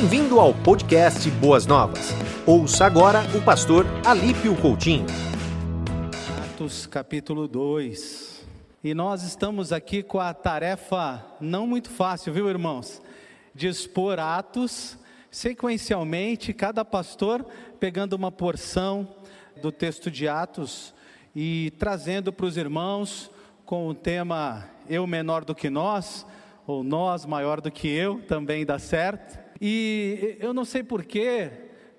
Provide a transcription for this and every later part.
Bem-vindo ao podcast Boas Novas. Ouça agora o pastor Alípio Coutinho. Atos capítulo 2. E nós estamos aqui com a tarefa não muito fácil, viu, irmãos? De expor Atos sequencialmente, cada pastor pegando uma porção do texto de Atos e trazendo para os irmãos com o tema Eu menor do que nós, ou nós maior do que eu, também dá certo. E eu não sei porquê,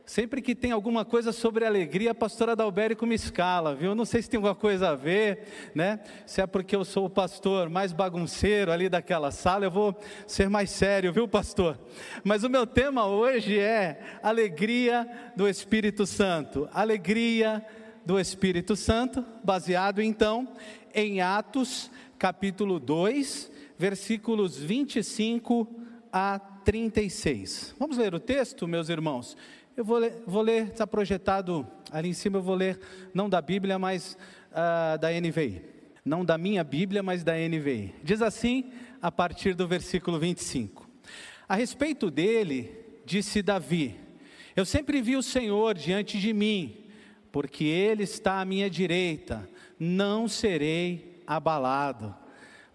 sempre que tem alguma coisa sobre alegria, a pastora Dalberico me escala, viu? Eu não sei se tem alguma coisa a ver, né? Se é porque eu sou o pastor mais bagunceiro ali daquela sala, eu vou ser mais sério, viu, pastor? Mas o meu tema hoje é alegria do Espírito Santo. Alegria do Espírito Santo, baseado então em Atos capítulo 2, versículos 25 a 36. Vamos ler o texto, meus irmãos? Eu vou ler, vou ler está projetado ali em cima, eu vou ler, não da Bíblia, mas uh, da NVI. Não da minha Bíblia, mas da NVI. Diz assim, a partir do versículo 25. A respeito dele, disse Davi: Eu sempre vi o Senhor diante de mim, porque ele está à minha direita, não serei abalado.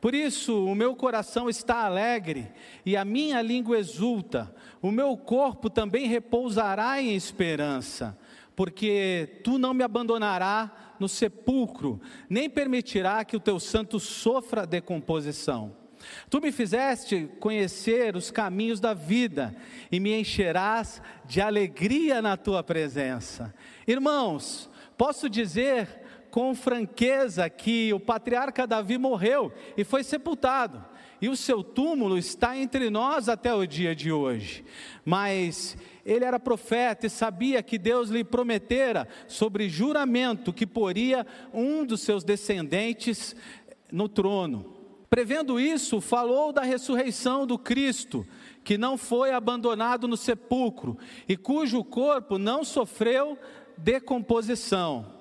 Por isso, o meu coração está alegre e a minha língua exulta, o meu corpo também repousará em esperança, porque tu não me abandonarás no sepulcro, nem permitirá que o teu santo sofra decomposição. Tu me fizeste conhecer os caminhos da vida e me encherás de alegria na tua presença. Irmãos, posso dizer com franqueza que o patriarca Davi morreu e foi sepultado, e o seu túmulo está entre nós até o dia de hoje. Mas ele era profeta e sabia que Deus lhe prometera, sobre juramento, que poria um dos seus descendentes no trono. Prevendo isso, falou da ressurreição do Cristo, que não foi abandonado no sepulcro e cujo corpo não sofreu decomposição.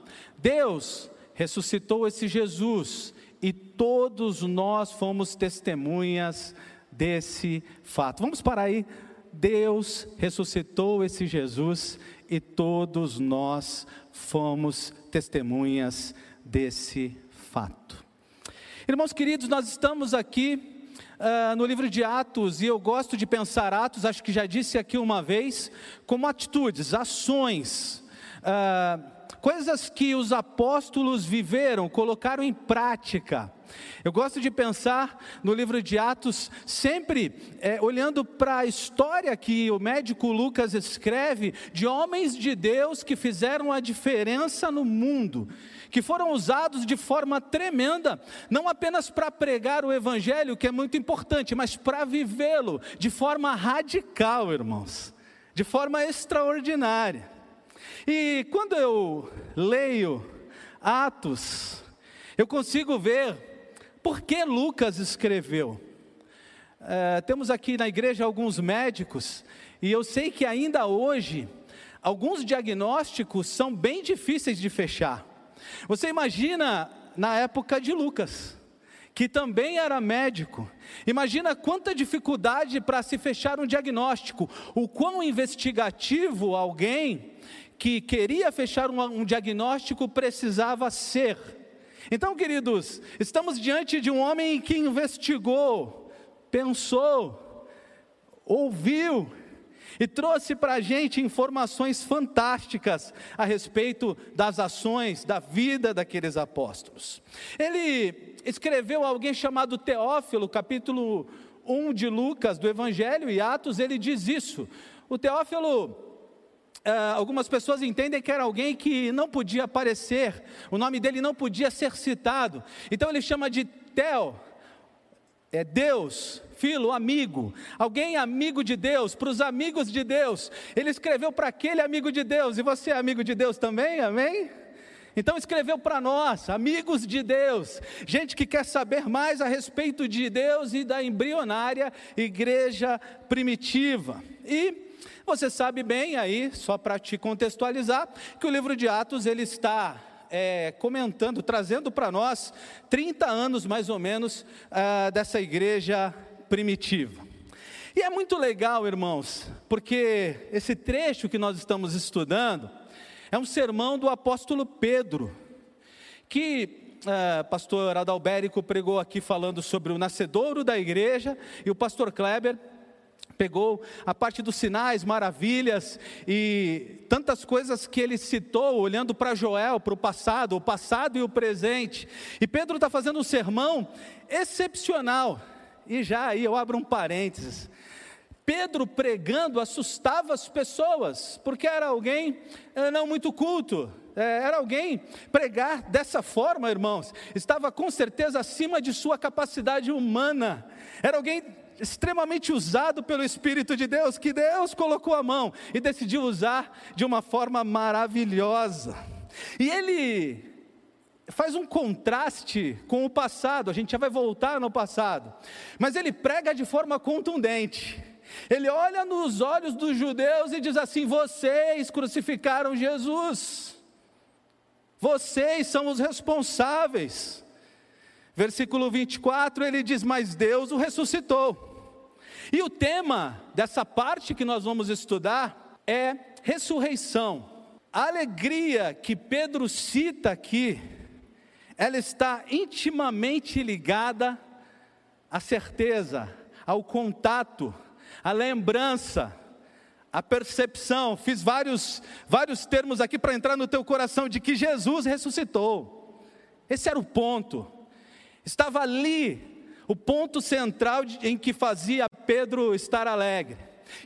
Deus ressuscitou esse Jesus e todos nós fomos testemunhas desse fato. Vamos parar aí. Deus ressuscitou esse Jesus e todos nós fomos testemunhas desse fato. Irmãos queridos, nós estamos aqui uh, no livro de Atos e eu gosto de pensar Atos, acho que já disse aqui uma vez, como atitudes, ações. Uh, coisas que os apóstolos viveram, colocaram em prática. Eu gosto de pensar no livro de Atos, sempre é, olhando para a história que o médico Lucas escreve de homens de Deus que fizeram a diferença no mundo, que foram usados de forma tremenda, não apenas para pregar o Evangelho, que é muito importante, mas para vivê-lo de forma radical, irmãos, de forma extraordinária. E quando eu leio Atos, eu consigo ver por que Lucas escreveu. É, temos aqui na igreja alguns médicos, e eu sei que ainda hoje, alguns diagnósticos são bem difíceis de fechar. Você imagina na época de Lucas, que também era médico. Imagina quanta dificuldade para se fechar um diagnóstico, o quão investigativo alguém que queria fechar um, um diagnóstico precisava ser. Então, queridos, estamos diante de um homem que investigou, pensou, ouviu e trouxe para a gente informações fantásticas a respeito das ações, da vida daqueles apóstolos. Ele escreveu a alguém chamado Teófilo, capítulo 1 de Lucas, do Evangelho e Atos, ele diz isso. O Teófilo Uh, algumas pessoas entendem que era alguém que não podia aparecer, o nome dele não podia ser citado, então ele chama de Tel, é Deus, filho, amigo, alguém amigo de Deus, para os amigos de Deus, ele escreveu para aquele amigo de Deus, e você é amigo de Deus também, amém? Então escreveu para nós, amigos de Deus, gente que quer saber mais a respeito de Deus e da embrionária igreja primitiva. E você sabe bem aí, só para te contextualizar, que o livro de Atos ele está é, comentando, trazendo para nós 30 anos mais ou menos uh, dessa igreja primitiva. E é muito legal, irmãos, porque esse trecho que nós estamos estudando é um sermão do apóstolo Pedro, que é, pastor Adalbérico pregou aqui falando sobre o nascedouro da igreja, e o pastor Kleber pegou a parte dos sinais, maravilhas e tantas coisas que ele citou, olhando para Joel, para o passado, o passado e o presente. E Pedro está fazendo um sermão excepcional. E já aí eu abro um parênteses. Pedro pregando assustava as pessoas, porque era alguém eh, não muito culto, eh, era alguém pregar dessa forma, irmãos, estava com certeza acima de sua capacidade humana, era alguém extremamente usado pelo Espírito de Deus, que Deus colocou a mão e decidiu usar de uma forma maravilhosa. E ele faz um contraste com o passado, a gente já vai voltar no passado, mas ele prega de forma contundente. Ele olha nos olhos dos judeus e diz assim: Vocês crucificaram Jesus, vocês são os responsáveis. Versículo 24 ele diz: Mas Deus o ressuscitou. E o tema dessa parte que nós vamos estudar é ressurreição. A alegria que Pedro cita aqui, ela está intimamente ligada à certeza, ao contato, à lembrança, à percepção. Fiz vários, vários termos aqui para entrar no teu coração de que Jesus ressuscitou. Esse era o ponto. Estava ali o ponto central em que fazia Pedro estar alegre.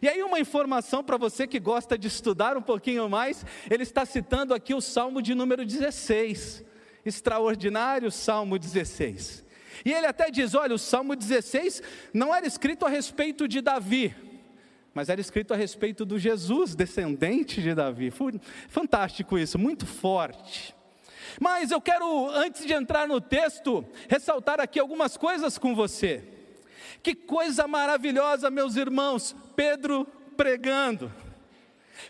E aí, uma informação para você que gosta de estudar um pouquinho mais, ele está citando aqui o Salmo de número 16, extraordinário Salmo 16. E ele até diz: olha, o Salmo 16 não era escrito a respeito de Davi, mas era escrito a respeito do Jesus, descendente de Davi. Fantástico isso, muito forte. Mas eu quero, antes de entrar no texto, ressaltar aqui algumas coisas com você. Que coisa maravilhosa, meus irmãos, Pedro pregando.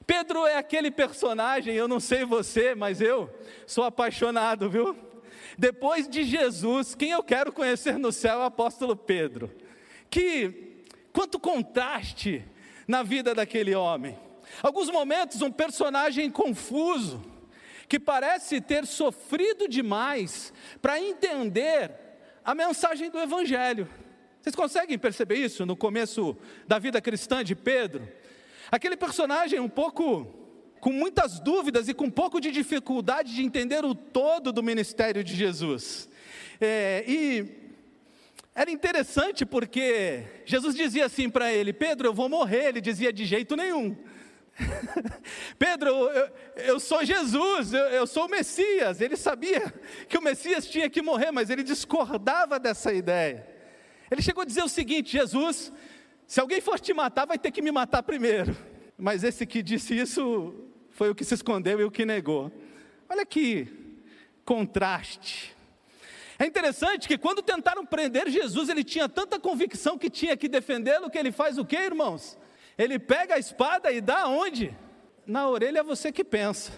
Pedro é aquele personagem, eu não sei você, mas eu sou apaixonado, viu? Depois de Jesus, quem eu quero conhecer no céu é o apóstolo Pedro. Que quanto contraste na vida daquele homem. Alguns momentos um personagem confuso, que parece ter sofrido demais para entender a mensagem do evangelho. Vocês conseguem perceber isso no começo da vida cristã de Pedro? Aquele personagem um pouco com muitas dúvidas e com um pouco de dificuldade de entender o todo do ministério de Jesus. É, e era interessante porque Jesus dizia assim para ele: Pedro, eu vou morrer. Ele dizia de jeito nenhum. Pedro, eu, eu, sou Jesus, eu, eu sou o Messias. Ele sabia que o Messias tinha que morrer, mas ele discordava dessa ideia. Ele chegou a dizer o seguinte: Jesus, se alguém for te matar, vai ter que me matar primeiro. Mas esse que disse isso foi o que se escondeu e o que negou. Olha que contraste. É interessante que quando tentaram prender Jesus, ele tinha tanta convicção que tinha que defendê-lo, que ele faz o que, irmãos? Ele pega a espada e dá onde? Na orelha você que pensa.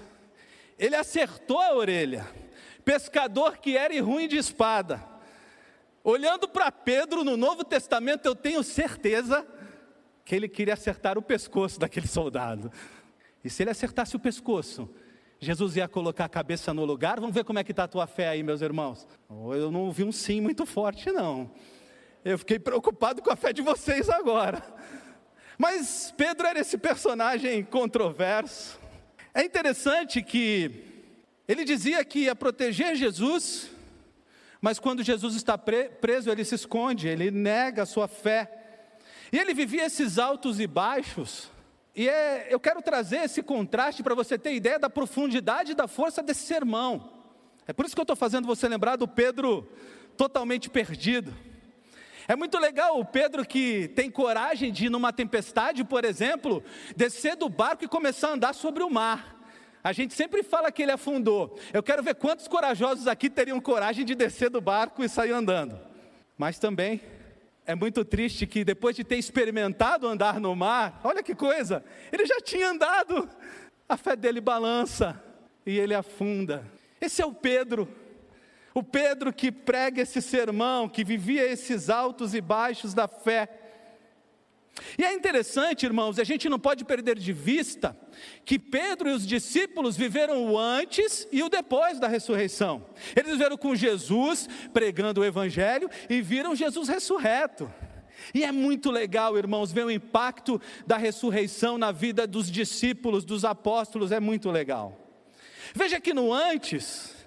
Ele acertou a orelha. Pescador que era e ruim de espada. Olhando para Pedro no Novo Testamento, eu tenho certeza que ele queria acertar o pescoço daquele soldado. E se ele acertasse o pescoço, Jesus ia colocar a cabeça no lugar. Vamos ver como é que está a tua fé aí, meus irmãos. Eu não ouvi um sim muito forte, não. Eu fiquei preocupado com a fé de vocês agora. Mas Pedro era esse personagem controverso. É interessante que ele dizia que ia proteger Jesus, mas quando Jesus está preso, ele se esconde, ele nega a sua fé. E ele vivia esses altos e baixos. E é, eu quero trazer esse contraste para você ter ideia da profundidade e da força desse sermão. É por isso que eu estou fazendo você lembrar do Pedro totalmente perdido. É muito legal o Pedro que tem coragem de ir numa tempestade, por exemplo, descer do barco e começar a andar sobre o mar. A gente sempre fala que ele afundou. Eu quero ver quantos corajosos aqui teriam coragem de descer do barco e sair andando. Mas também é muito triste que depois de ter experimentado andar no mar, olha que coisa, ele já tinha andado, a fé dele balança e ele afunda. Esse é o Pedro, o Pedro que prega esse sermão, que vivia esses altos e baixos da fé. E é interessante, irmãos, a gente não pode perder de vista que Pedro e os discípulos viveram o antes e o depois da ressurreição. Eles viveram com Jesus pregando o Evangelho e viram Jesus ressurreto. E é muito legal, irmãos, ver o impacto da ressurreição na vida dos discípulos, dos apóstolos, é muito legal. Veja que no antes,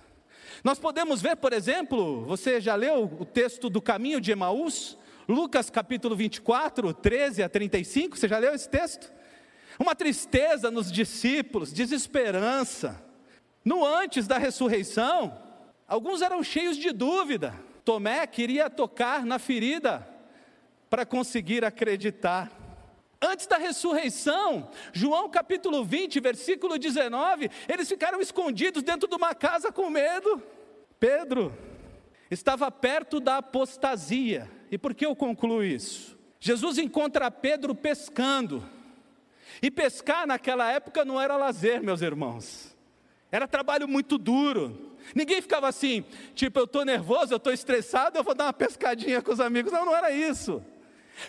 nós podemos ver, por exemplo, você já leu o texto do caminho de Emaús? Lucas capítulo 24, 13 a 35, você já leu esse texto? Uma tristeza nos discípulos, desesperança. No antes da ressurreição, alguns eram cheios de dúvida. Tomé queria tocar na ferida para conseguir acreditar. Antes da ressurreição, João capítulo 20, versículo 19, eles ficaram escondidos dentro de uma casa com medo. Pedro estava perto da apostasia. E por que eu concluo isso? Jesus encontra Pedro pescando. E pescar naquela época não era lazer, meus irmãos. Era trabalho muito duro. Ninguém ficava assim, tipo, eu estou nervoso, eu estou estressado, eu vou dar uma pescadinha com os amigos. Não, não era isso.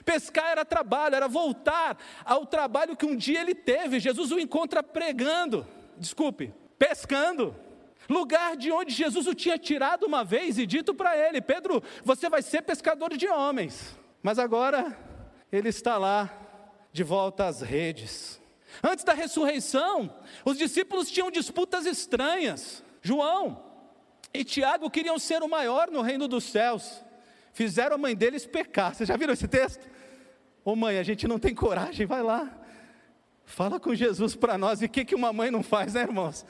Pescar era trabalho, era voltar ao trabalho que um dia ele teve. Jesus o encontra pregando, desculpe, pescando. Lugar de onde Jesus o tinha tirado uma vez e dito para ele: Pedro, você vai ser pescador de homens. Mas agora ele está lá, de volta às redes. Antes da ressurreição, os discípulos tinham disputas estranhas. João e Tiago queriam ser o maior no reino dos céus. Fizeram a mãe deles pecar. Vocês já viram esse texto? Ô oh, mãe, a gente não tem coragem, vai lá. Fala com Jesus para nós. E o que, que uma mãe não faz, né, irmãos?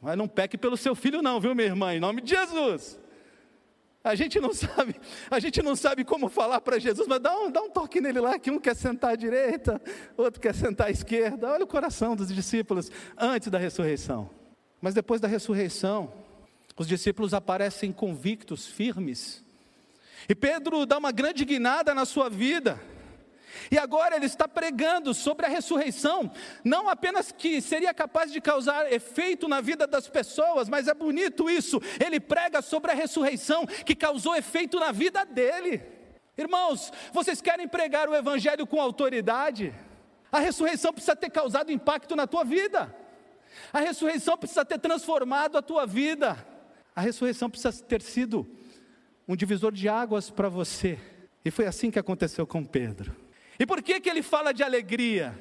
Mas não peque pelo seu filho, não, viu, minha irmã? Em nome de Jesus. A gente não sabe, a gente não sabe como falar para Jesus, mas dá um, dá um toque nele lá, que um quer sentar à direita, outro quer sentar à esquerda. Olha o coração dos discípulos antes da ressurreição. Mas depois da ressurreição, os discípulos aparecem convictos, firmes. E Pedro dá uma grande guinada na sua vida. E agora ele está pregando sobre a ressurreição, não apenas que seria capaz de causar efeito na vida das pessoas, mas é bonito isso. Ele prega sobre a ressurreição que causou efeito na vida dele. Irmãos, vocês querem pregar o evangelho com autoridade? A ressurreição precisa ter causado impacto na tua vida. A ressurreição precisa ter transformado a tua vida. A ressurreição precisa ter sido um divisor de águas para você. E foi assim que aconteceu com Pedro. E por que, que ele fala de alegria?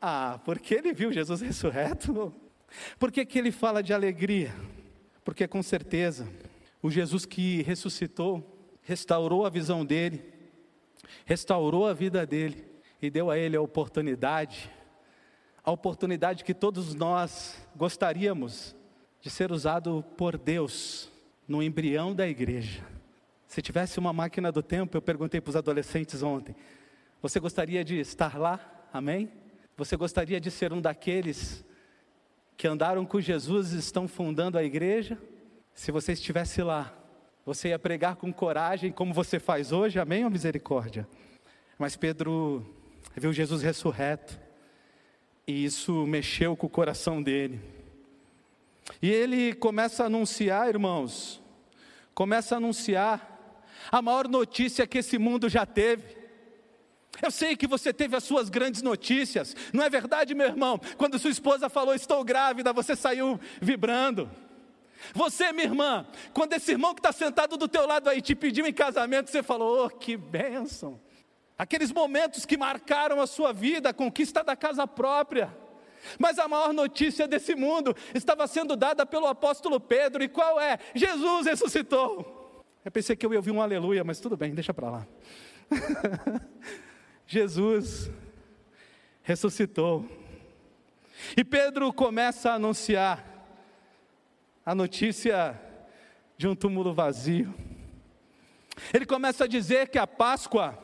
Ah, porque ele viu Jesus ressurreto. Por que, que ele fala de alegria? Porque com certeza o Jesus que ressuscitou, restaurou a visão dele, restaurou a vida dele e deu a ele a oportunidade, a oportunidade que todos nós gostaríamos de ser usado por Deus no embrião da igreja. Se tivesse uma máquina do tempo, eu perguntei para os adolescentes ontem: você gostaria de estar lá? Amém? Você gostaria de ser um daqueles que andaram com Jesus e estão fundando a igreja? Se você estivesse lá, você ia pregar com coragem, como você faz hoje, amém ou misericórdia? Mas Pedro viu Jesus ressurreto, e isso mexeu com o coração dele. E ele começa a anunciar, irmãos, começa a anunciar a maior notícia que esse mundo já teve. Eu sei que você teve as suas grandes notícias, não é verdade, meu irmão? Quando sua esposa falou, estou grávida, você saiu vibrando. Você, minha irmã, quando esse irmão que está sentado do teu lado aí te pediu em casamento, você falou, oh, que bênção. Aqueles momentos que marcaram a sua vida, a conquista da casa própria. Mas a maior notícia desse mundo estava sendo dada pelo apóstolo Pedro, e qual é? Jesus ressuscitou. Eu pensei que eu ia ouvir um aleluia, mas tudo bem, deixa para lá. Jesus ressuscitou. E Pedro começa a anunciar a notícia de um túmulo vazio. Ele começa a dizer que a Páscoa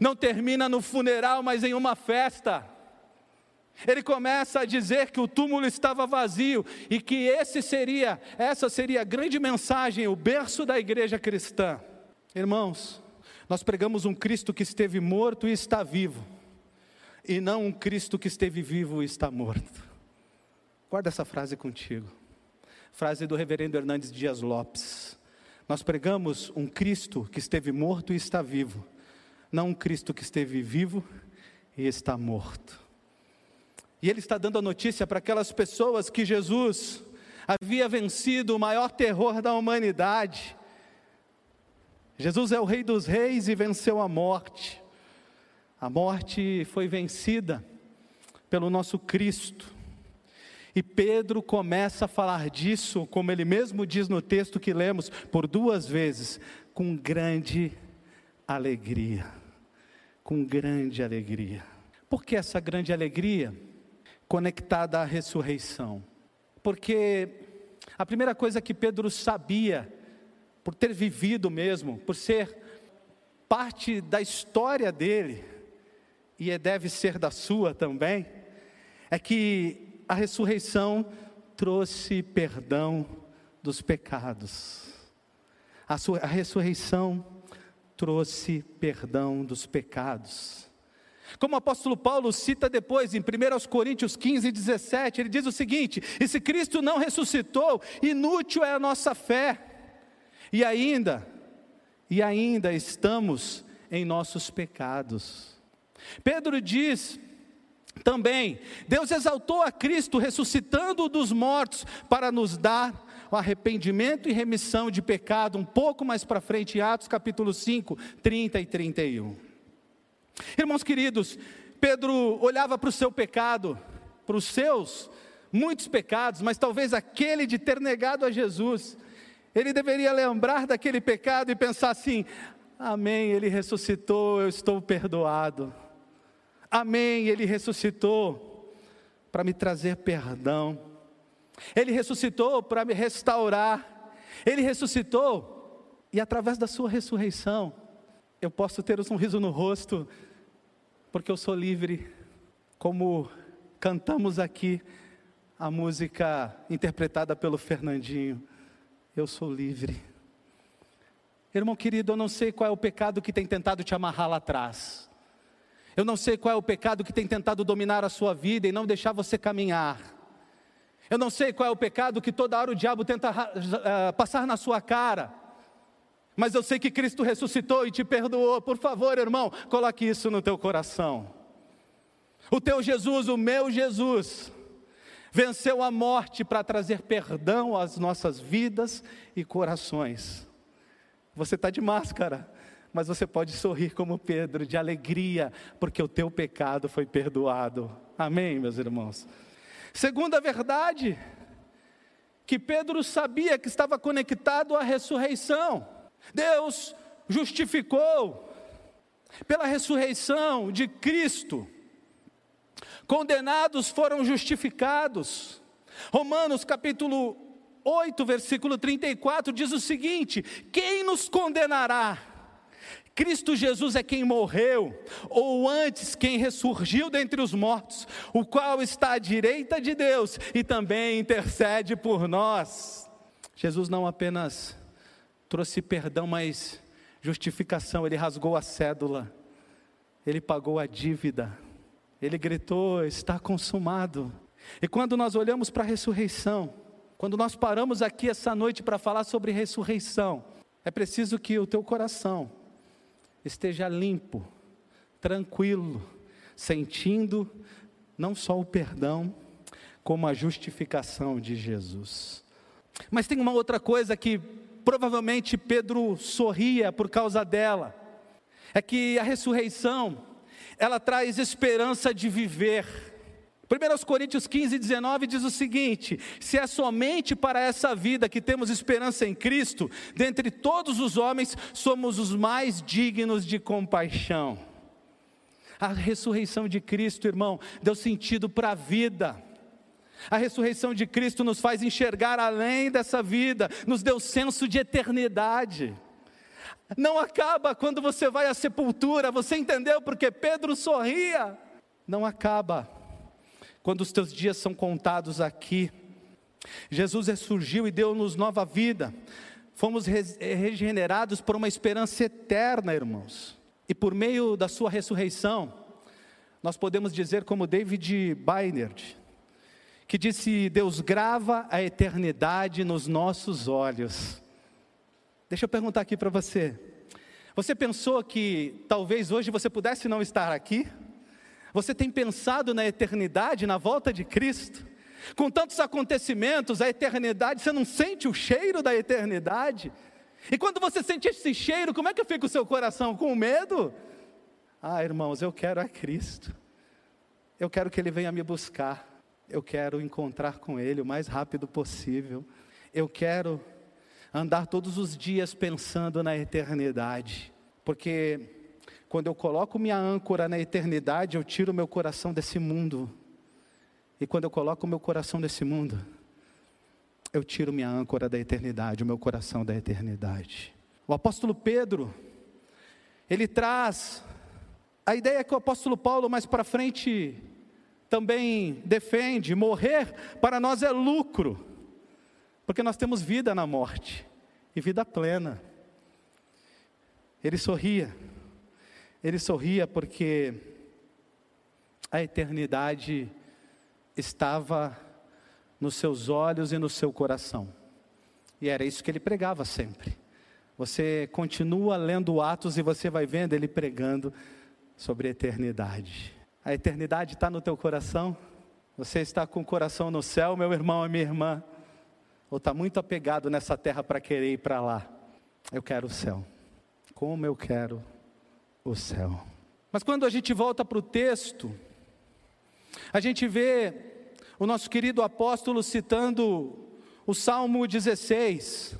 não termina no funeral, mas em uma festa. Ele começa a dizer que o túmulo estava vazio e que esse seria, essa seria a grande mensagem, o berço da igreja cristã. Irmãos, nós pregamos um Cristo que esteve morto e está vivo, e não um Cristo que esteve vivo e está morto. Guarda essa frase contigo. Frase do reverendo Hernandes Dias Lopes. Nós pregamos um Cristo que esteve morto e está vivo, não um Cristo que esteve vivo e está morto. E ele está dando a notícia para aquelas pessoas que Jesus havia vencido o maior terror da humanidade. Jesus é o Rei dos Reis e venceu a morte. A morte foi vencida pelo nosso Cristo. E Pedro começa a falar disso, como ele mesmo diz no texto que lemos por duas vezes, com grande alegria. Com grande alegria. Por que essa grande alegria? Conectada à ressurreição. Porque a primeira coisa que Pedro sabia, por ter vivido mesmo, por ser parte da história dele, e deve ser da sua também, é que a ressurreição trouxe perdão dos pecados. A, sua, a ressurreição trouxe perdão dos pecados. Como o apóstolo Paulo cita depois em 1 Coríntios 15, 17, ele diz o seguinte: E se Cristo não ressuscitou, inútil é a nossa fé. E ainda, e ainda estamos em nossos pecados. Pedro diz também, Deus exaltou a Cristo, ressuscitando-o dos mortos, para nos dar o arrependimento e remissão de pecado, um pouco mais para frente, em Atos capítulo 5, 30 e 31. Irmãos queridos, Pedro olhava para o seu pecado, para os seus muitos pecados, mas talvez aquele de ter negado a Jesus, ele deveria lembrar daquele pecado e pensar assim: Amém, ele ressuscitou, eu estou perdoado. Amém, ele ressuscitou para me trazer perdão. Ele ressuscitou para me restaurar. Ele ressuscitou e através da sua ressurreição eu posso ter um sorriso no rosto, porque eu sou livre, como cantamos aqui a música interpretada pelo Fernandinho. Eu sou livre. Irmão querido, eu não sei qual é o pecado que tem tentado te amarrar lá atrás. Eu não sei qual é o pecado que tem tentado dominar a sua vida e não deixar você caminhar. Eu não sei qual é o pecado que toda hora o diabo tenta uh, passar na sua cara. Mas eu sei que Cristo ressuscitou e te perdoou. Por favor, irmão, coloque isso no teu coração. O teu Jesus, o meu Jesus, venceu a morte para trazer perdão às nossas vidas e corações. Você está de máscara mas você pode sorrir como Pedro, de alegria, porque o teu pecado foi perdoado. Amém, meus irmãos? Segunda verdade, que Pedro sabia que estava conectado à ressurreição. Deus justificou pela ressurreição de Cristo. Condenados foram justificados. Romanos capítulo 8, versículo 34 diz o seguinte: Quem nos condenará? Cristo Jesus é quem morreu, ou antes quem ressurgiu dentre os mortos, o qual está à direita de Deus e também intercede por nós. Jesus não apenas trouxe perdão, mas justificação, ele rasgou a cédula, ele pagou a dívida, ele gritou: está consumado. E quando nós olhamos para a ressurreição, quando nós paramos aqui essa noite para falar sobre ressurreição, é preciso que o teu coração, esteja limpo, tranquilo, sentindo não só o perdão, como a justificação de Jesus. Mas tem uma outra coisa que provavelmente Pedro sorria por causa dela, é que a ressurreição, ela traz esperança de viver 1 Coríntios 15, 19 diz o seguinte: Se é somente para essa vida que temos esperança em Cristo, dentre todos os homens, somos os mais dignos de compaixão. A ressurreição de Cristo, irmão, deu sentido para a vida. A ressurreição de Cristo nos faz enxergar além dessa vida, nos deu senso de eternidade. Não acaba quando você vai à sepultura, você entendeu porque Pedro sorria? Não acaba quando os teus dias são contados aqui. Jesus ressurgiu e deu-nos nova vida. Fomos regenerados por uma esperança eterna, irmãos. E por meio da sua ressurreição, nós podemos dizer como David Bainerd, que disse: Deus grava a eternidade nos nossos olhos. Deixa eu perguntar aqui para você. Você pensou que talvez hoje você pudesse não estar aqui? Você tem pensado na eternidade, na volta de Cristo? Com tantos acontecimentos, a eternidade, você não sente o cheiro da eternidade? E quando você sente esse cheiro, como é que fica o seu coração? Com medo? Ah, irmãos, eu quero a Cristo. Eu quero que Ele venha me buscar. Eu quero encontrar com Ele o mais rápido possível. Eu quero andar todos os dias pensando na eternidade. Porque quando eu coloco minha âncora na eternidade, eu tiro meu coração desse mundo. E quando eu coloco meu coração nesse mundo, eu tiro minha âncora da eternidade, o meu coração da eternidade. O apóstolo Pedro, ele traz a ideia que o apóstolo Paulo mais para frente também defende: morrer para nós é lucro, porque nós temos vida na morte e vida plena. Ele sorria, ele sorria porque a eternidade estava nos seus olhos e no seu coração. E era isso que ele pregava sempre. Você continua lendo Atos e você vai vendo ele pregando sobre a eternidade. A eternidade está no teu coração? Você está com o coração no céu, meu irmão e minha irmã? Ou está muito apegado nessa terra para querer ir para lá? Eu quero o céu. Como eu quero o céu. Mas quando a gente volta para o texto, a gente vê o nosso querido apóstolo citando o Salmo 16.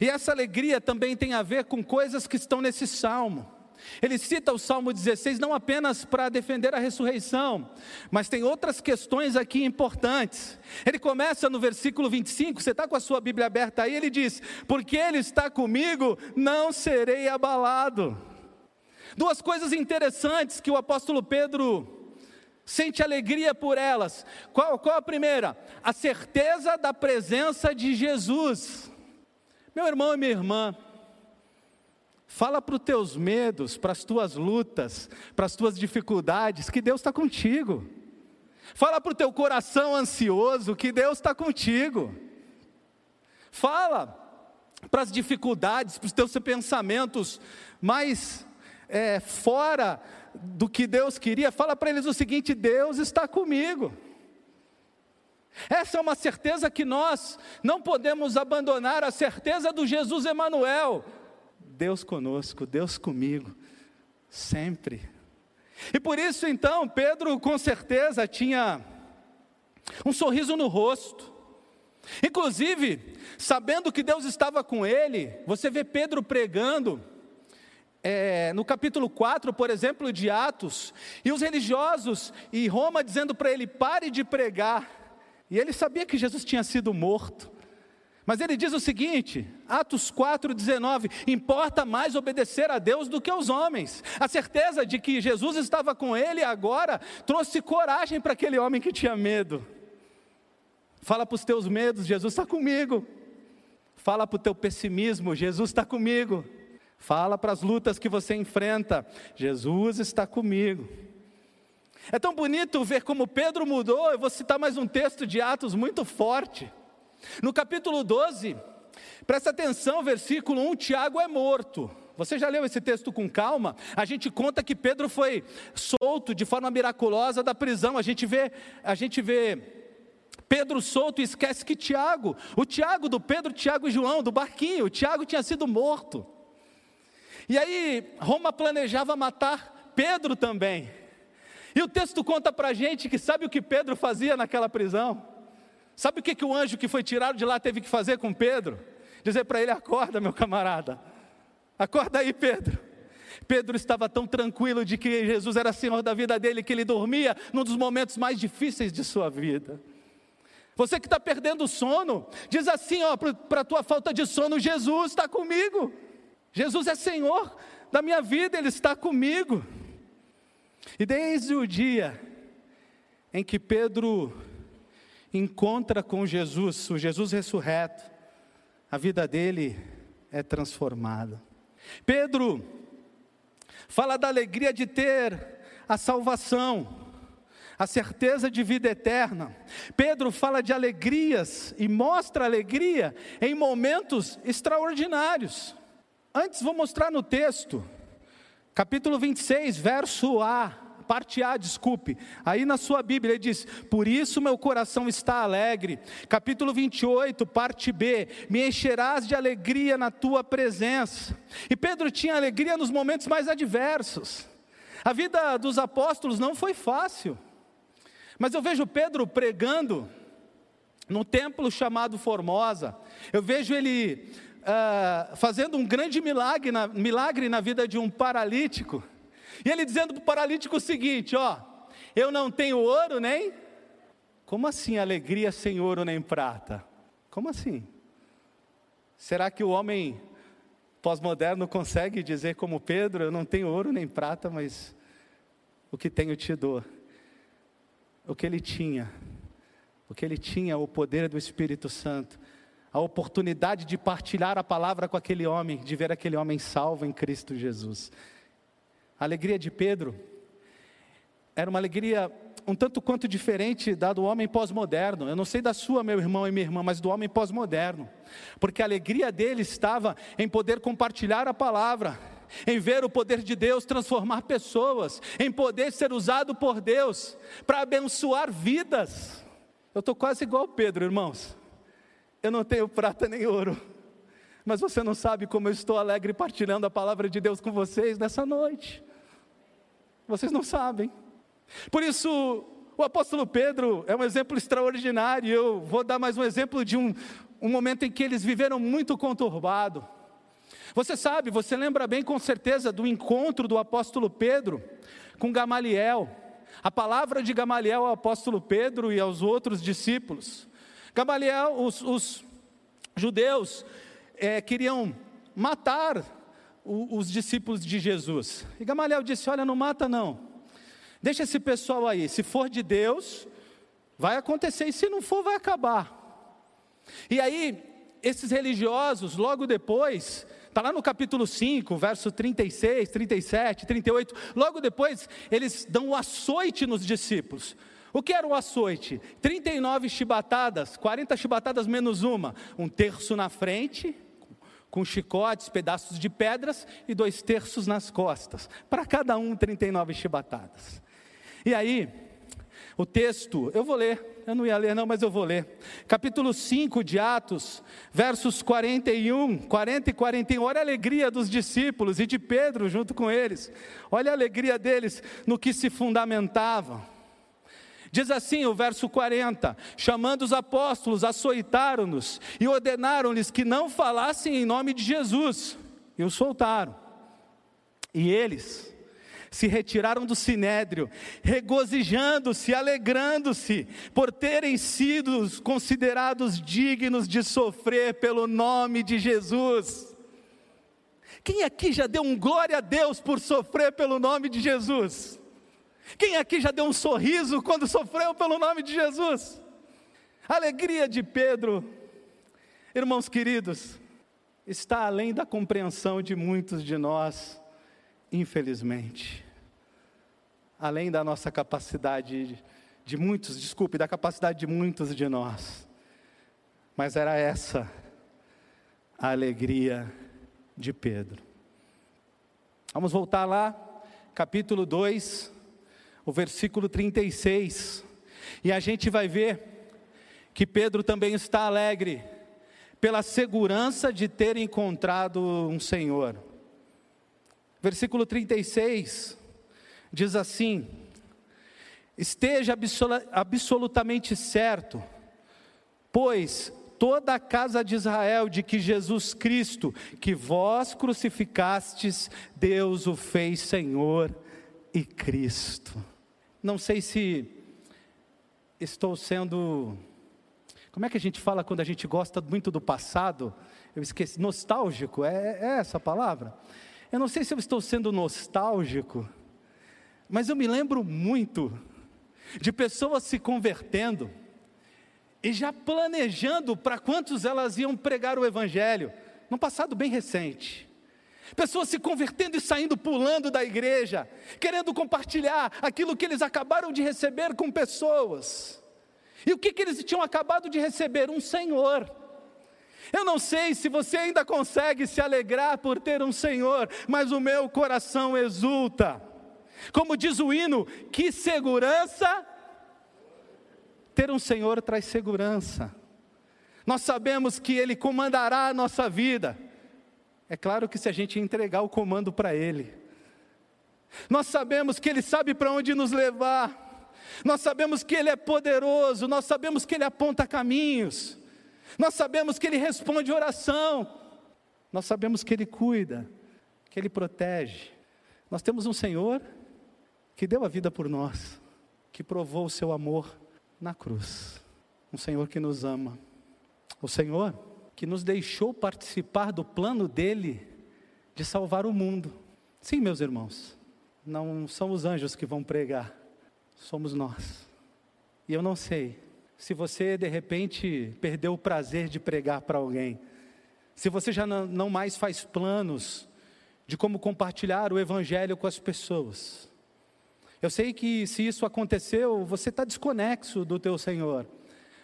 E essa alegria também tem a ver com coisas que estão nesse salmo. Ele cita o Salmo 16 não apenas para defender a ressurreição, mas tem outras questões aqui importantes. Ele começa no versículo 25, você está com a sua Bíblia aberta aí, ele diz: Porque Ele está comigo, não serei abalado. Duas coisas interessantes que o apóstolo Pedro sente alegria por elas. Qual, qual a primeira? A certeza da presença de Jesus. Meu irmão e minha irmã, fala para os teus medos, para as tuas lutas, para as tuas dificuldades, que Deus está contigo. Fala para o teu coração ansioso que Deus está contigo. Fala para as dificuldades, para os teus pensamentos mais é, fora do que Deus queria, fala para eles o seguinte: Deus está comigo. Essa é uma certeza que nós não podemos abandonar, a certeza do Jesus Emanuel. Deus conosco, Deus comigo, sempre. E por isso então, Pedro com certeza tinha um sorriso no rosto. Inclusive, sabendo que Deus estava com ele, você vê Pedro pregando, é, no capítulo 4, por exemplo, de Atos, e os religiosos e Roma dizendo para ele: pare de pregar. E ele sabia que Jesus tinha sido morto. Mas ele diz o seguinte, Atos 4,19: importa mais obedecer a Deus do que aos homens. A certeza de que Jesus estava com ele agora trouxe coragem para aquele homem que tinha medo. Fala para os teus medos, Jesus está comigo. Fala para o teu pessimismo, Jesus está comigo. Fala para as lutas que você enfrenta. Jesus está comigo. É tão bonito ver como Pedro mudou. Eu vou citar mais um texto de Atos muito forte. No capítulo 12, presta atenção, versículo 1: Tiago é morto. Você já leu esse texto com calma? A gente conta que Pedro foi solto de forma miraculosa da prisão. A gente vê, a gente vê Pedro solto e esquece que Tiago, o Tiago do Pedro, Tiago e João, do barquinho, o Tiago tinha sido morto. E aí, Roma planejava matar Pedro também. E o texto conta para a gente que sabe o que Pedro fazia naquela prisão? Sabe o que, que o anjo que foi tirado de lá teve que fazer com Pedro? Dizer para ele: acorda, meu camarada, acorda aí, Pedro. Pedro estava tão tranquilo de que Jesus era Senhor da vida dele que ele dormia num dos momentos mais difíceis de sua vida. Você que está perdendo o sono, diz assim: ó, para a tua falta de sono, Jesus está comigo. Jesus é Senhor da minha vida, Ele está comigo. E desde o dia em que Pedro encontra com Jesus, o Jesus ressurreto, a vida dele é transformada. Pedro fala da alegria de ter a salvação, a certeza de vida eterna. Pedro fala de alegrias e mostra alegria em momentos extraordinários. Antes, vou mostrar no texto, capítulo 26, verso A, parte A, desculpe. Aí na sua Bíblia ele diz: Por isso meu coração está alegre. Capítulo 28, parte B: Me encherás de alegria na tua presença. E Pedro tinha alegria nos momentos mais adversos. A vida dos apóstolos não foi fácil. Mas eu vejo Pedro pregando num templo chamado Formosa. Eu vejo ele uh, fazendo um grande milagre na, milagre na vida de um paralítico. E ele dizendo para o paralítico o seguinte: Ó, eu não tenho ouro nem. Como assim alegria sem ouro nem prata? Como assim? Será que o homem pós-moderno consegue dizer como Pedro: Eu não tenho ouro nem prata, mas o que tenho te dou? O que ele tinha, o que ele tinha, o poder do Espírito Santo, a oportunidade de partilhar a palavra com aquele homem, de ver aquele homem salvo em Cristo Jesus. A alegria de Pedro era uma alegria um tanto quanto diferente da do homem pós-moderno. Eu não sei da sua, meu irmão e minha irmã, mas do homem pós-moderno. Porque a alegria dele estava em poder compartilhar a palavra, em ver o poder de Deus transformar pessoas, em poder ser usado por Deus para abençoar vidas. Eu estou quase igual Pedro, irmãos. Eu não tenho prata nem ouro, mas você não sabe como eu estou alegre partilhando a palavra de Deus com vocês nessa noite. Vocês não sabem. Por isso, o apóstolo Pedro é um exemplo extraordinário. Eu vou dar mais um exemplo de um, um momento em que eles viveram muito conturbado. Você sabe, você lembra bem com certeza do encontro do apóstolo Pedro com Gamaliel. A palavra de Gamaliel ao apóstolo Pedro e aos outros discípulos. Gamaliel, os, os judeus é, queriam matar os discípulos de Jesus. E Gamaliel disse: Olha, não mata não, deixa esse pessoal aí, se for de Deus, vai acontecer, e se não for, vai acabar. E aí, esses religiosos, logo depois, está lá no capítulo 5, verso 36, 37, 38, logo depois, eles dão o açoite nos discípulos. O que era o açoite? 39 chibatadas, 40 chibatadas menos uma, um terço na frente com chicotes, pedaços de pedras e dois terços nas costas, para cada um 39 chibatadas. E aí, o texto, eu vou ler, eu não ia ler não, mas eu vou ler. Capítulo 5 de Atos, versos 41, 40 e 41. Olha a alegria dos discípulos e de Pedro junto com eles. Olha a alegria deles no que se fundamentavam. Diz assim o verso 40: chamando os apóstolos, açoitaram-nos e ordenaram-lhes que não falassem em nome de Jesus, e os soltaram. E eles se retiraram do sinédrio, regozijando-se, alegrando-se, por terem sido considerados dignos de sofrer pelo nome de Jesus. Quem aqui já deu um glória a Deus por sofrer pelo nome de Jesus? Quem aqui já deu um sorriso quando sofreu pelo nome de Jesus? Alegria de Pedro, irmãos queridos, está além da compreensão de muitos de nós, infelizmente. Além da nossa capacidade, de muitos, desculpe, da capacidade de muitos de nós. Mas era essa a alegria de Pedro. Vamos voltar lá, capítulo 2, o versículo 36. E a gente vai ver que Pedro também está alegre pela segurança de ter encontrado um Senhor. Versículo 36 diz assim: Esteja absolutamente certo, pois toda a casa de Israel de que Jesus Cristo, que vós crucificastes, Deus o fez Senhor e Cristo. Não sei se estou sendo. Como é que a gente fala quando a gente gosta muito do passado? Eu esqueci, nostálgico, é, é essa a palavra? Eu não sei se eu estou sendo nostálgico, mas eu me lembro muito de pessoas se convertendo e já planejando para quantos elas iam pregar o Evangelho, num passado bem recente. Pessoas se convertendo e saindo pulando da igreja, querendo compartilhar aquilo que eles acabaram de receber com pessoas. E o que, que eles tinham acabado de receber? Um Senhor. Eu não sei se você ainda consegue se alegrar por ter um Senhor, mas o meu coração exulta. Como diz o hino, que segurança! Ter um Senhor traz segurança. Nós sabemos que Ele comandará a nossa vida. É claro que se a gente entregar o comando para Ele. Nós sabemos que Ele sabe para onde nos levar. Nós sabemos que Ele é poderoso, nós sabemos que Ele aponta caminhos, nós sabemos que Ele responde oração, nós sabemos que Ele cuida, que Ele protege. Nós temos um Senhor que deu a vida por nós, que provou o seu amor na cruz. Um Senhor que nos ama. O Senhor que nos deixou participar do plano dele de salvar o mundo. Sim, meus irmãos, não são os anjos que vão pregar, somos nós. E eu não sei se você de repente perdeu o prazer de pregar para alguém, se você já não mais faz planos de como compartilhar o Evangelho com as pessoas. Eu sei que se isso aconteceu, você está desconexo do teu Senhor.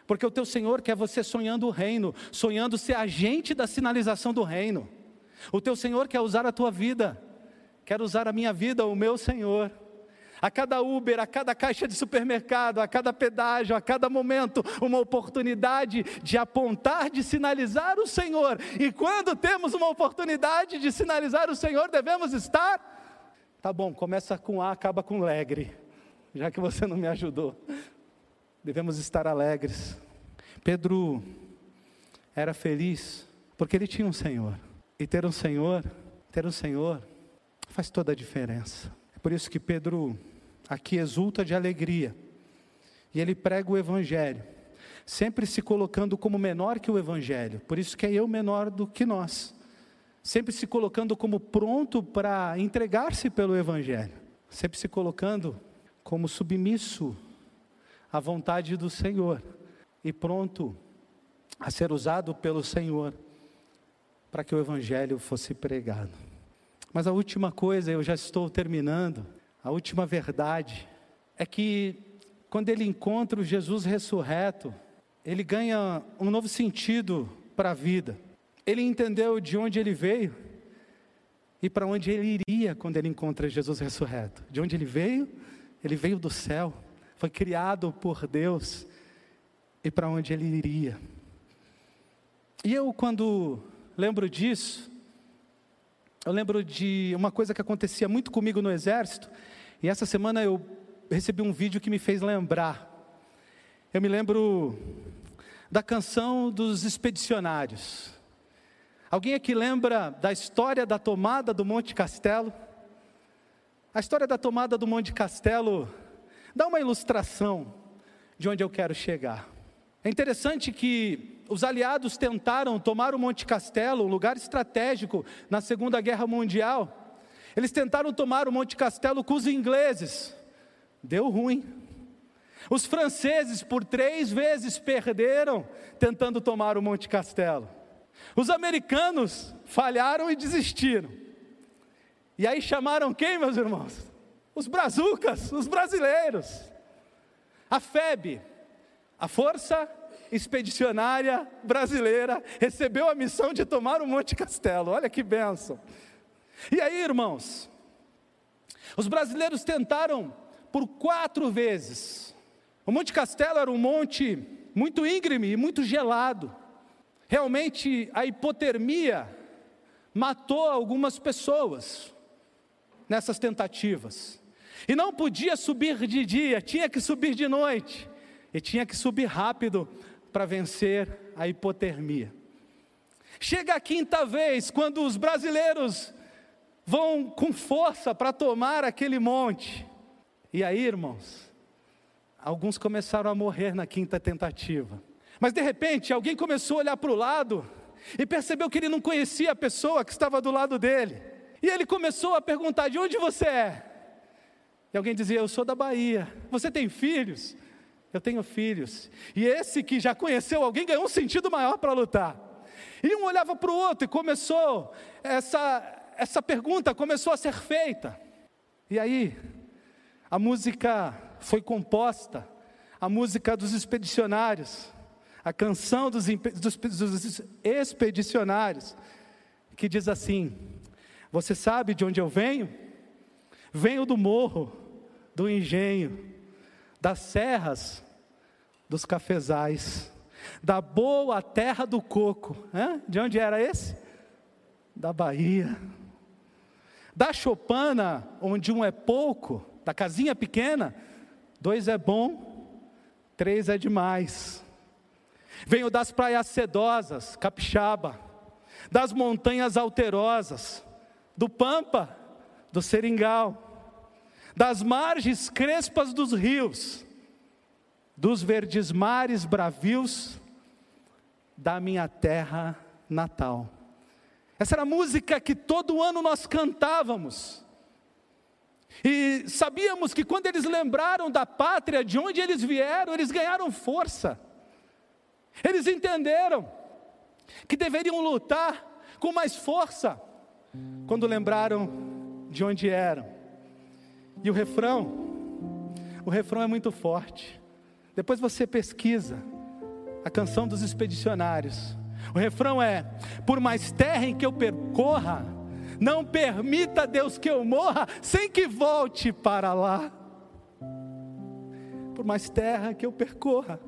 Porque o teu Senhor quer você sonhando o reino, sonhando ser agente da sinalização do reino. O teu Senhor quer usar a tua vida, quer usar a minha vida, o meu Senhor a cada Uber, a cada caixa de supermercado, a cada pedágio, a cada momento, uma oportunidade de apontar, de sinalizar o Senhor. E quando temos uma oportunidade de sinalizar o Senhor, devemos estar. Tá bom, começa com A, acaba com Alegre, já que você não me ajudou. Devemos estar alegres. Pedro era feliz porque ele tinha um Senhor. E ter um Senhor, ter um Senhor, faz toda a diferença. É por isso que Pedro aqui exulta de alegria. E ele prega o Evangelho, sempre se colocando como menor que o Evangelho, por isso que é eu menor do que nós, sempre se colocando como pronto para entregar-se pelo Evangelho, sempre se colocando como submisso à vontade do Senhor e pronto a ser usado pelo Senhor para que o Evangelho fosse pregado. Mas a última coisa, eu já estou terminando, a última verdade é que quando ele encontra o Jesus ressurreto, ele ganha um novo sentido para a vida. Ele entendeu de onde ele veio e para onde ele iria quando ele encontra Jesus ressurreto. De onde ele veio? Ele veio do céu, foi criado por Deus e para onde ele iria. E eu, quando lembro disso, eu lembro de uma coisa que acontecia muito comigo no exército, e essa semana eu recebi um vídeo que me fez lembrar. Eu me lembro da canção dos expedicionários. Alguém aqui lembra da história da tomada do Monte Castelo? A história da tomada do Monte Castelo dá uma ilustração de onde eu quero chegar. É interessante que os aliados tentaram tomar o Monte Castelo, um lugar estratégico na Segunda Guerra Mundial, eles tentaram tomar o Monte Castelo com os ingleses, deu ruim. Os franceses, por três vezes, perderam tentando tomar o Monte Castelo. Os americanos falharam e desistiram. E aí chamaram quem, meus irmãos? Os brazucas, os brasileiros. A FEB, a Força Expedicionária Brasileira, recebeu a missão de tomar o Monte Castelo. Olha que benção. E aí, irmãos, os brasileiros tentaram por quatro vezes. O Monte Castelo era um monte muito íngreme e muito gelado. Realmente, a hipotermia matou algumas pessoas nessas tentativas. E não podia subir de dia, tinha que subir de noite. E tinha que subir rápido para vencer a hipotermia. Chega a quinta vez, quando os brasileiros vão com força para tomar aquele monte. E aí, irmãos, alguns começaram a morrer na quinta tentativa. Mas de repente, alguém começou a olhar para o lado e percebeu que ele não conhecia a pessoa que estava do lado dele. E ele começou a perguntar: De onde você é? E alguém dizia: Eu sou da Bahia. Você tem filhos? Eu tenho filhos. E esse que já conheceu alguém ganhou um sentido maior para lutar. E um olhava para o outro e começou essa, essa pergunta começou a ser feita. E aí, a música foi composta, a música dos expedicionários, a canção dos, dos, dos expedicionários, que diz assim: Você sabe de onde eu venho? Venho do morro, do engenho, das serras, dos cafezais, da boa terra do coco. Hã? De onde era esse? Da Bahia. Da chopana, onde um é pouco, da casinha pequena, dois é bom, três é demais. Venho das praias sedosas, capixaba, das montanhas alterosas, do Pampa, do Seringal, das margens crespas dos rios, dos verdes mares bravios da minha terra natal. Essa era a música que todo ano nós cantávamos. E sabíamos que quando eles lembraram da pátria, de onde eles vieram, eles ganharam força. Eles entenderam que deveriam lutar com mais força quando lembraram de onde eram. E o refrão, o refrão é muito forte. Depois você pesquisa a canção dos expedicionários. O refrão é: Por mais terra em que eu percorra, não permita Deus que eu morra sem que volte para lá. Por mais terra que eu percorra,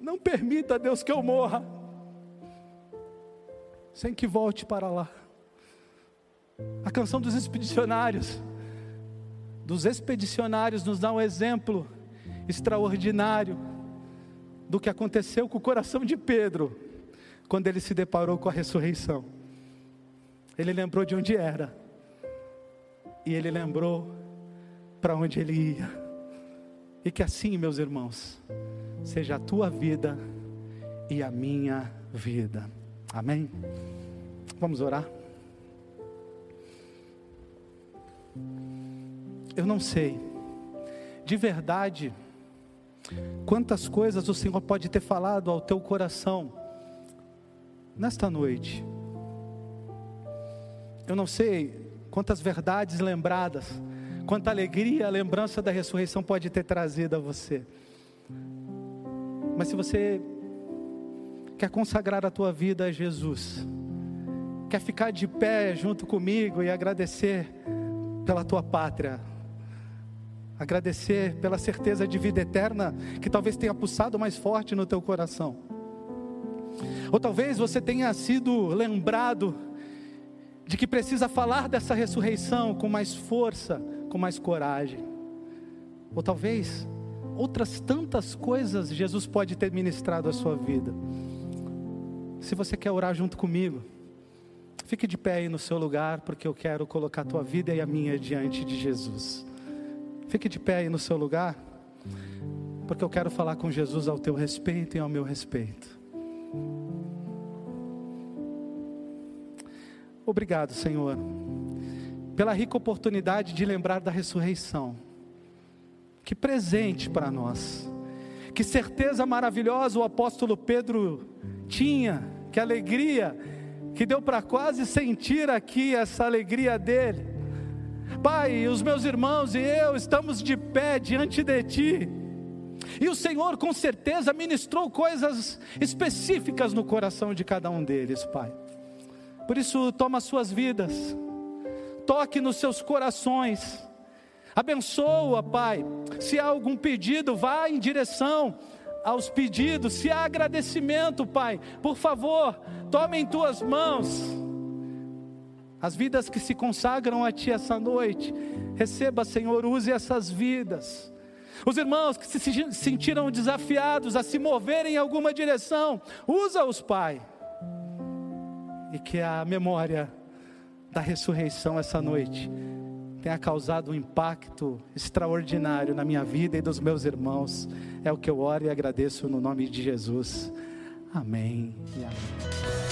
não permita Deus que eu morra sem que volte para lá. A canção dos expedicionários, dos expedicionários, nos dá um exemplo extraordinário do que aconteceu com o coração de Pedro, quando ele se deparou com a ressurreição. Ele lembrou de onde era, e ele lembrou para onde ele ia. E que assim, meus irmãos, seja a tua vida e a minha vida. Amém? Vamos orar? Eu não sei, de verdade, quantas coisas o Senhor pode ter falado ao teu coração nesta noite. Eu não sei quantas verdades lembradas, quanta alegria a lembrança da ressurreição pode ter trazido a você. Mas se você quer consagrar a tua vida a Jesus, quer ficar de pé junto comigo e agradecer pela tua pátria, agradecer pela certeza de vida eterna que talvez tenha pulsado mais forte no teu coração. Ou talvez você tenha sido lembrado de que precisa falar dessa ressurreição com mais força, com mais coragem. Ou talvez outras tantas coisas Jesus pode ter ministrado à sua vida. Se você quer orar junto comigo, fique de pé aí no seu lugar, porque eu quero colocar a tua vida e a minha diante de Jesus. Fique de pé aí no seu lugar, porque eu quero falar com Jesus ao teu respeito e ao meu respeito. Obrigado, Senhor, pela rica oportunidade de lembrar da ressurreição. Que presente para nós. Que certeza maravilhosa o apóstolo Pedro tinha, que alegria, que deu para quase sentir aqui essa alegria dele. Pai, os meus irmãos e eu estamos de pé diante de Ti. E o Senhor com certeza ministrou coisas específicas no coração de cada um deles, Pai. Por isso, toma as suas vidas, toque nos seus corações, abençoa, Pai. Se há algum pedido, vá em direção aos pedidos, se há agradecimento, Pai, por favor, tome em tuas mãos as vidas que se consagram a Ti essa noite. Receba, Senhor, use essas vidas. Os irmãos que se sentiram desafiados a se moverem em alguma direção, usa-os, Pai. E que a memória da ressurreição essa noite tenha causado um impacto extraordinário na minha vida e dos meus irmãos. É o que eu oro e agradeço no nome de Jesus. Amém. amém.